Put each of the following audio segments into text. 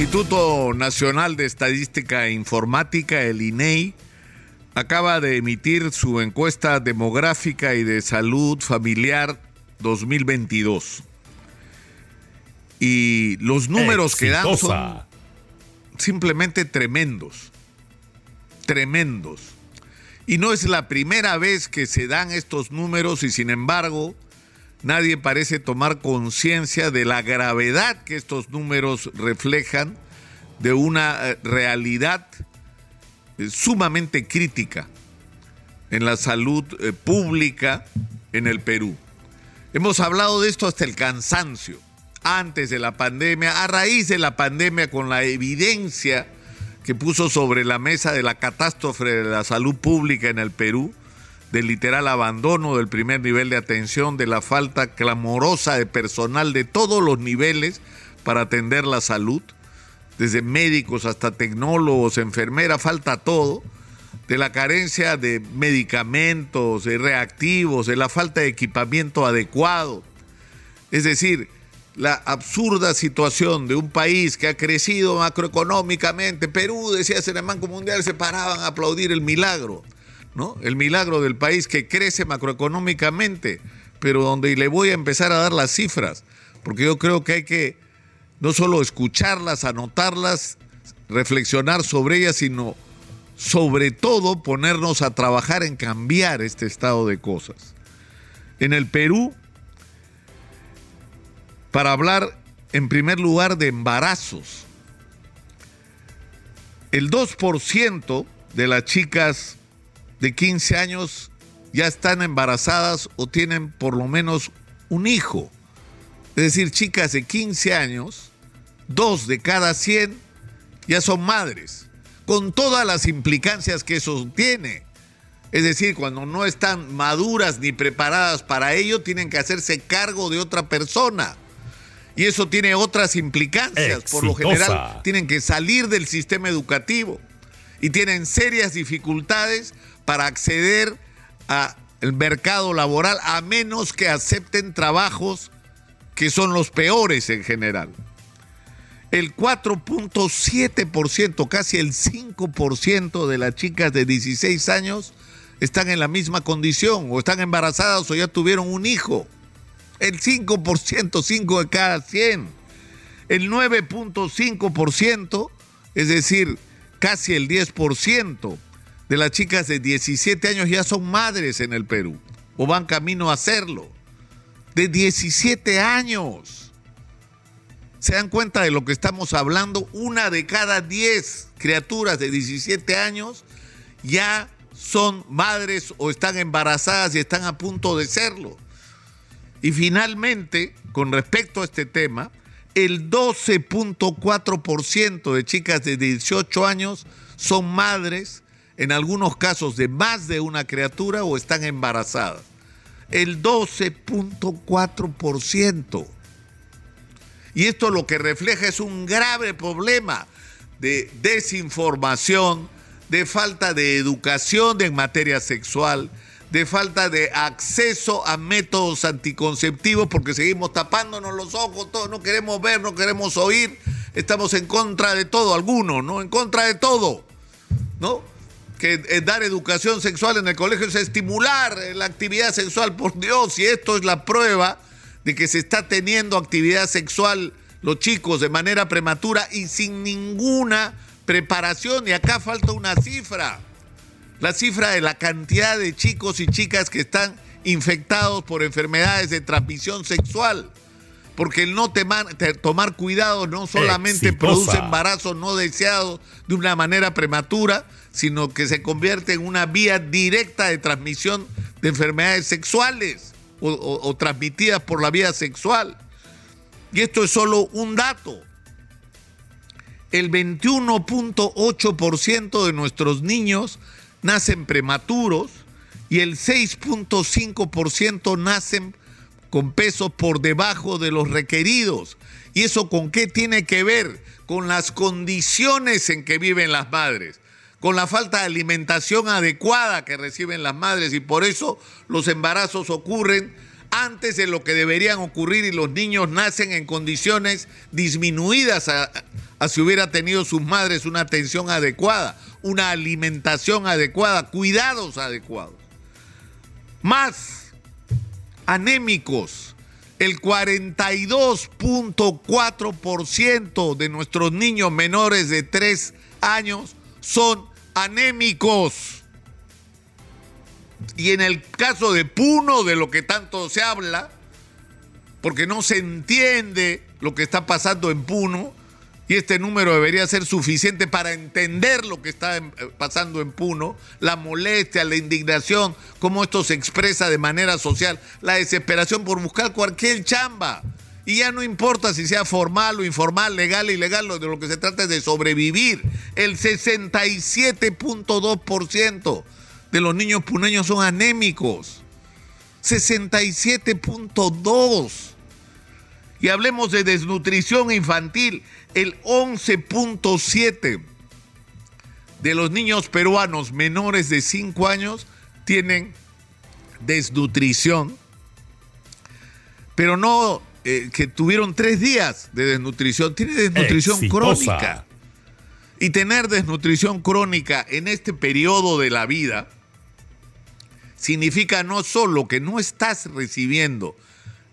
Instituto Nacional de Estadística e Informática, el INEI, acaba de emitir su encuesta demográfica y de salud familiar 2022. Y los números que dan son simplemente tremendos. Tremendos. Y no es la primera vez que se dan estos números y sin embargo nadie parece tomar conciencia de la gravedad que estos números reflejan de una eh, realidad eh, sumamente crítica en la salud eh, pública en el Perú. Hemos hablado de esto hasta el cansancio, antes de la pandemia, a raíz de la pandemia, con la evidencia que puso sobre la mesa de la catástrofe de la salud pública en el Perú, del literal abandono del primer nivel de atención, de la falta clamorosa de personal de todos los niveles para atender la salud, desde médicos hasta tecnólogos, enfermeras, falta todo, de la carencia de medicamentos, de reactivos, de la falta de equipamiento adecuado. Es decir, la absurda situación de un país que ha crecido macroeconómicamente. Perú, decía el Banco Mundial, se paraban a aplaudir el milagro el milagro del país que crece macroeconómicamente, pero donde le voy a empezar a dar las cifras, porque yo creo que hay que no solo escucharlas, anotarlas, reflexionar sobre ellas, sino sobre todo ponernos a trabajar en cambiar este estado de cosas. En el Perú, para hablar en primer lugar de embarazos, el 2% de las chicas de 15 años ya están embarazadas o tienen por lo menos un hijo. Es decir, chicas de 15 años, dos de cada 100 ya son madres, con todas las implicancias que eso tiene. Es decir, cuando no están maduras ni preparadas para ello, tienen que hacerse cargo de otra persona. Y eso tiene otras implicancias. Por lo general, tienen que salir del sistema educativo y tienen serias dificultades para acceder al mercado laboral a menos que acepten trabajos que son los peores en general. El 4.7%, casi el 5% de las chicas de 16 años están en la misma condición, o están embarazadas o ya tuvieron un hijo. El 5%, 5 de cada 100. El 9.5%, es decir, casi el 10%, de las chicas de 17 años ya son madres en el Perú o van camino a hacerlo. De 17 años. ¿Se dan cuenta de lo que estamos hablando? Una de cada 10 criaturas de 17 años ya son madres o están embarazadas y están a punto de serlo. Y finalmente, con respecto a este tema, el 12.4% de chicas de 18 años son madres en algunos casos de más de una criatura o están embarazadas. El 12.4%. Y esto lo que refleja es un grave problema de desinformación, de falta de educación en materia sexual, de falta de acceso a métodos anticonceptivos porque seguimos tapándonos los ojos, todos no queremos ver, no queremos oír, estamos en contra de todo, algunos, ¿no? En contra de todo, ¿no? Que eh, dar educación sexual en el colegio es estimular la actividad sexual, por Dios, y esto es la prueba de que se está teniendo actividad sexual los chicos de manera prematura y sin ninguna preparación. Y acá falta una cifra, la cifra de la cantidad de chicos y chicas que están infectados por enfermedades de transmisión sexual. Porque el no tomar cuidado no solamente produce embarazos no deseados de una manera prematura, sino que se convierte en una vía directa de transmisión de enfermedades sexuales o, transmitidas por la vía sexual. Y esto es solo un dato. El 21.8% de nuestros niños nacen prematuros y el 6.5% nacen con pesos por debajo de los requeridos. ¿Y eso con qué tiene que ver? Con las condiciones en que viven las madres con la falta de alimentación adecuada que reciben las madres y por eso los embarazos ocurren antes de lo que deberían ocurrir y los niños nacen en condiciones disminuidas a, si hubiera tenido sus madres una atención adecuada, una alimentación adecuada, cuidados adecuados. Más anémicos, el 42.4% de nuestros niños menores de 3 años son anémicos. Y en el caso de Puno, de lo que tanto se habla, porque no se entiende lo que está pasando en Puno, y este número debería ser suficiente para entender lo que está eh, pasando en Puno, la molestia, la indignación, cómo esto se expresa de manera social, la desesperación por buscar cualquier chamba. Y ya no importa si sea formal o informal, legal o ilegal, de lo que se trata es de sobrevivir. El 67.2% de los niños puneños son anémicos. 67.2. Y hablemos de desnutrición infantil. El 11.7 de los niños peruanos menores de 5 años tienen desnutrición. Pero no eh, que tuvieron tres días de desnutrición. Tiene desnutrición crónica. Y tener desnutrición crónica en este periodo de la vida significa no solo que no estás recibiendo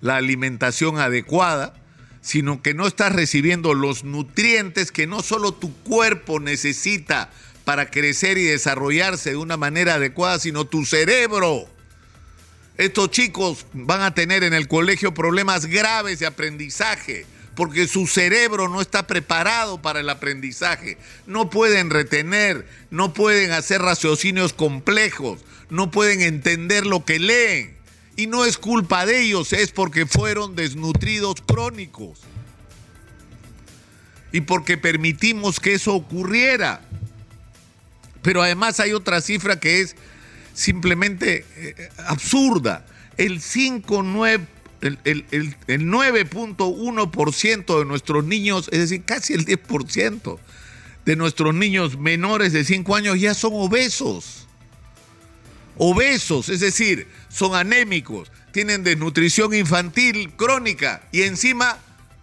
la alimentación adecuada, sino que no estás recibiendo los nutrientes que no solo tu cuerpo necesita para crecer y desarrollarse de una manera adecuada, sino tu cerebro. Estos chicos van a tener en el colegio problemas graves de aprendizaje porque su cerebro no está preparado para el aprendizaje. No pueden retener, no pueden hacer raciocinios complejos, no pueden entender lo que leen. Y no es culpa de ellos, es porque fueron desnutridos crónicos. Y porque permitimos que eso ocurriera. Pero además hay otra cifra que es simplemente eh, absurda. El 5,9 el, el, el 9.1% de nuestros niños, es decir, casi el 10% de nuestros niños menores de 5 años ya son obesos obesos, es decir, son anémicos, tienen desnutrición infantil crónica y encima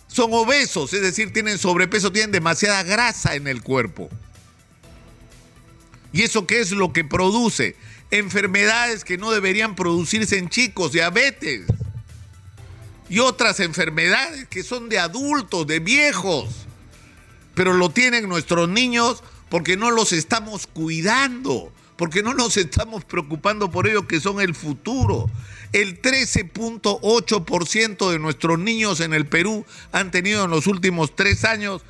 son obesos, es decir, tienen sobrepeso, tienen demasiada grasa en el cuerpo. ¿Y eso qué es lo que produce? Enfermedades que no deberían producirse en chicos, diabetes. Y otras enfermedades que son de adultos, de viejos. Pero lo tienen nuestros niños porque no los estamos cuidando porque no nos estamos preocupando por ellos que son el futuro. El 13.8% de nuestros niños en el Perú han tenido en los últimos tres años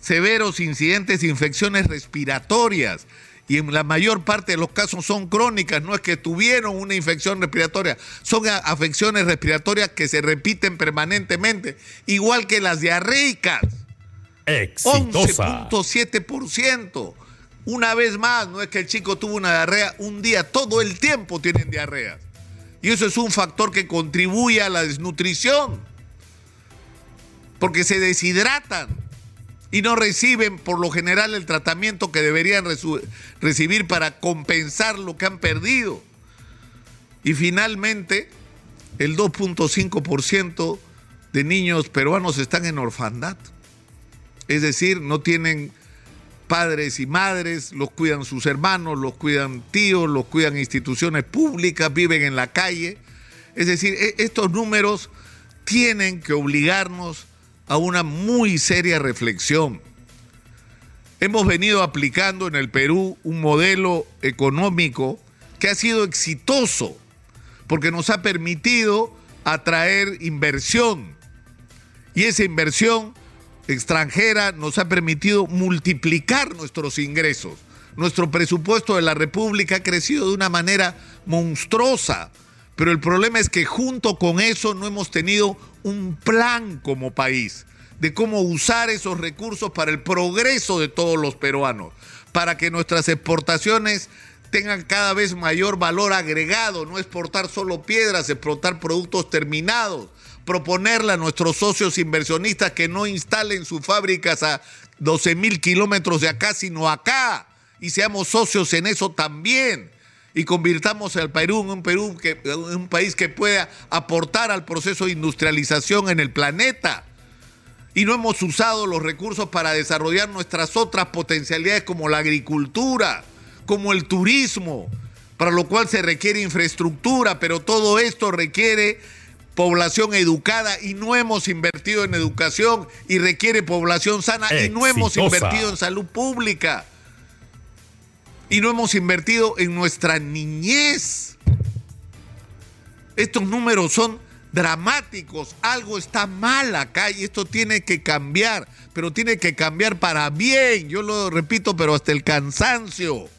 severos incidentes de infecciones respiratorias. Y en la mayor parte de los casos son crónicas, no es que tuvieron una infección respiratoria, son afecciones respiratorias que se repiten permanentemente, igual que las diarreicas. 11.7%. Una vez más, no es que el chico tuvo una diarrea un día, todo el tiempo tienen diarrea. Y eso es un factor que contribuye a la desnutrición. Porque se deshidratan y no reciben por lo general el tratamiento que deberían recibir para compensar lo que han perdido. Y finalmente, el 2.5% de niños peruanos están en orfandad. Es decir, no tienen padres y madres, los cuidan sus hermanos, los cuidan tíos, los cuidan instituciones públicas, viven en la calle. Es decir, e, estos números tienen que obligarnos a una muy seria reflexión. Hemos venido aplicando en el Perú un modelo económico que ha sido exitoso porque nos ha permitido atraer inversión y esa inversión extranjera nos ha permitido multiplicar nuestros ingresos. Nuestro presupuesto de la República ha crecido de una manera monstruosa, pero el problema es que junto con eso no hemos tenido un plan como país de cómo usar esos recursos para el progreso de todos los peruanos, para que nuestras exportaciones tengan cada vez mayor valor agregado, no exportar solo piedras, exportar productos terminados, proponerle a nuestros socios inversionistas que no instalen sus fábricas a 12 mil kilómetros de acá, sino acá, y seamos socios en eso también. y convirtamos al Perú en un, Perú que, un país que pueda aportar al proceso de industrialización en el planeta. Y no hemos usado los recursos para desarrollar nuestras otras potencialidades como la agricultura, como el turismo, para lo cual se requiere infraestructura, pero todo esto requiere población educada y no hemos invertido en educación y requiere población sana y no hemos invertido en salud pública y no hemos invertido en nuestra niñez. Estos números son dramáticos, algo está mal acá y esto tiene que cambiar, pero tiene que cambiar para bien, yo lo repito, pero hasta el cansancio.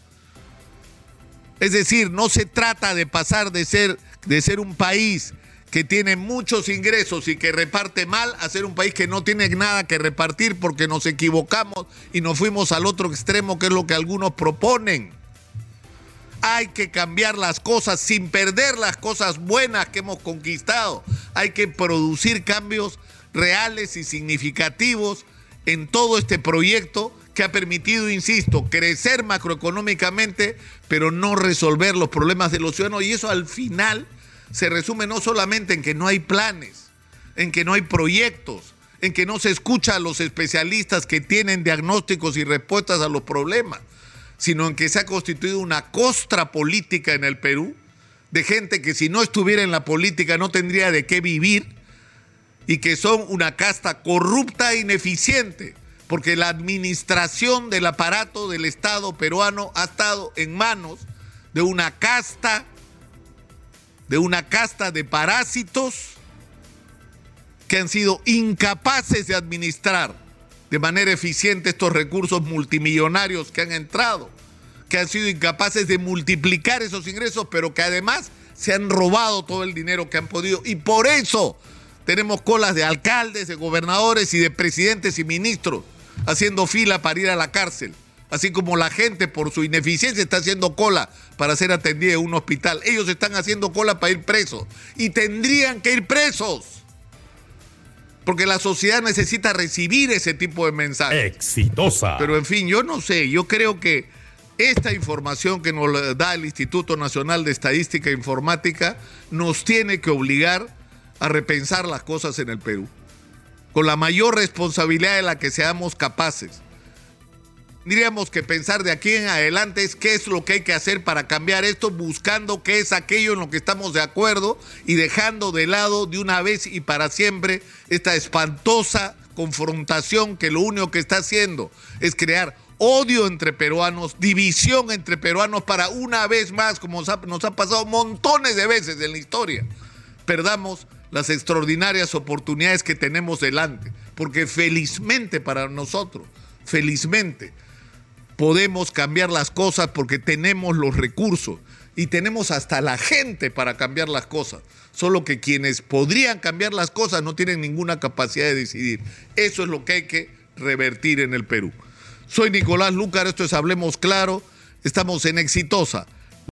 Es decir, no se trata de pasar de ser, de ser un país que tiene muchos ingresos y que reparte mal a ser un país que no tiene nada que repartir porque nos equivocamos y nos fuimos al otro extremo, que es lo que algunos proponen. Hay que cambiar las cosas sin perder las cosas buenas que hemos conquistado. Hay que producir cambios reales y significativos en todo este proyecto que ha permitido, insisto, crecer macroeconómicamente, pero no resolver los problemas de los ciudadanos. Y eso al final se resume no solamente en que no hay planes, en que no hay proyectos, en que no se escucha a los especialistas que tienen diagnósticos y respuestas a los problemas, sino en que se ha constituido una costra política en el Perú de gente que si no estuviera en la política no tendría de qué vivir y que son una casta corrupta e ineficiente, porque la administración del aparato del Estado peruano ha estado en manos de una casta de una casta de parásitos que han sido incapaces de administrar de manera eficiente estos recursos multimillonarios que han entrado, que han sido incapaces de multiplicar esos ingresos, pero que además se han robado todo el dinero que han podido. Y por eso tenemos colas de alcaldes, de gobernadores y de presidentes y ministros haciendo fila para ir a la cárcel así como la gente por su ineficiencia está haciendo cola para ser atendida en un hospital. Ellos están haciendo cola para ir presos y tendrían que ir presos. Porque la sociedad necesita recibir ese tipo de mensajes. Exitosa. Pero en fin, yo no sé, yo creo que esta información que nos da el Instituto Nacional de Estadística e Informática nos tiene que obligar a repensar las cosas en el Perú, con la mayor responsabilidad de la que seamos capaces. Tendríamos que pensar de aquí en adelante es qué es lo que hay que hacer para cambiar esto, buscando qué es aquello en lo que estamos de acuerdo y dejando de lado de una vez y para siempre esta espantosa confrontación que lo único que está haciendo es crear odio entre peruanos, división entre peruanos para una vez más, como nos ha, nos ha pasado montones de veces en la historia, perdamos las extraordinarias oportunidades que tenemos delante, porque felizmente para nosotros, felizmente, podemos cambiar las cosas porque tenemos los recursos y tenemos hasta la gente para cambiar las cosas. Solo que quienes podrían cambiar las cosas no tienen ninguna capacidad de decidir. Eso es lo que hay que revertir en el Perú. Soy Nicolás Lúcar, esto es Hablemos Claro, estamos en Exitosa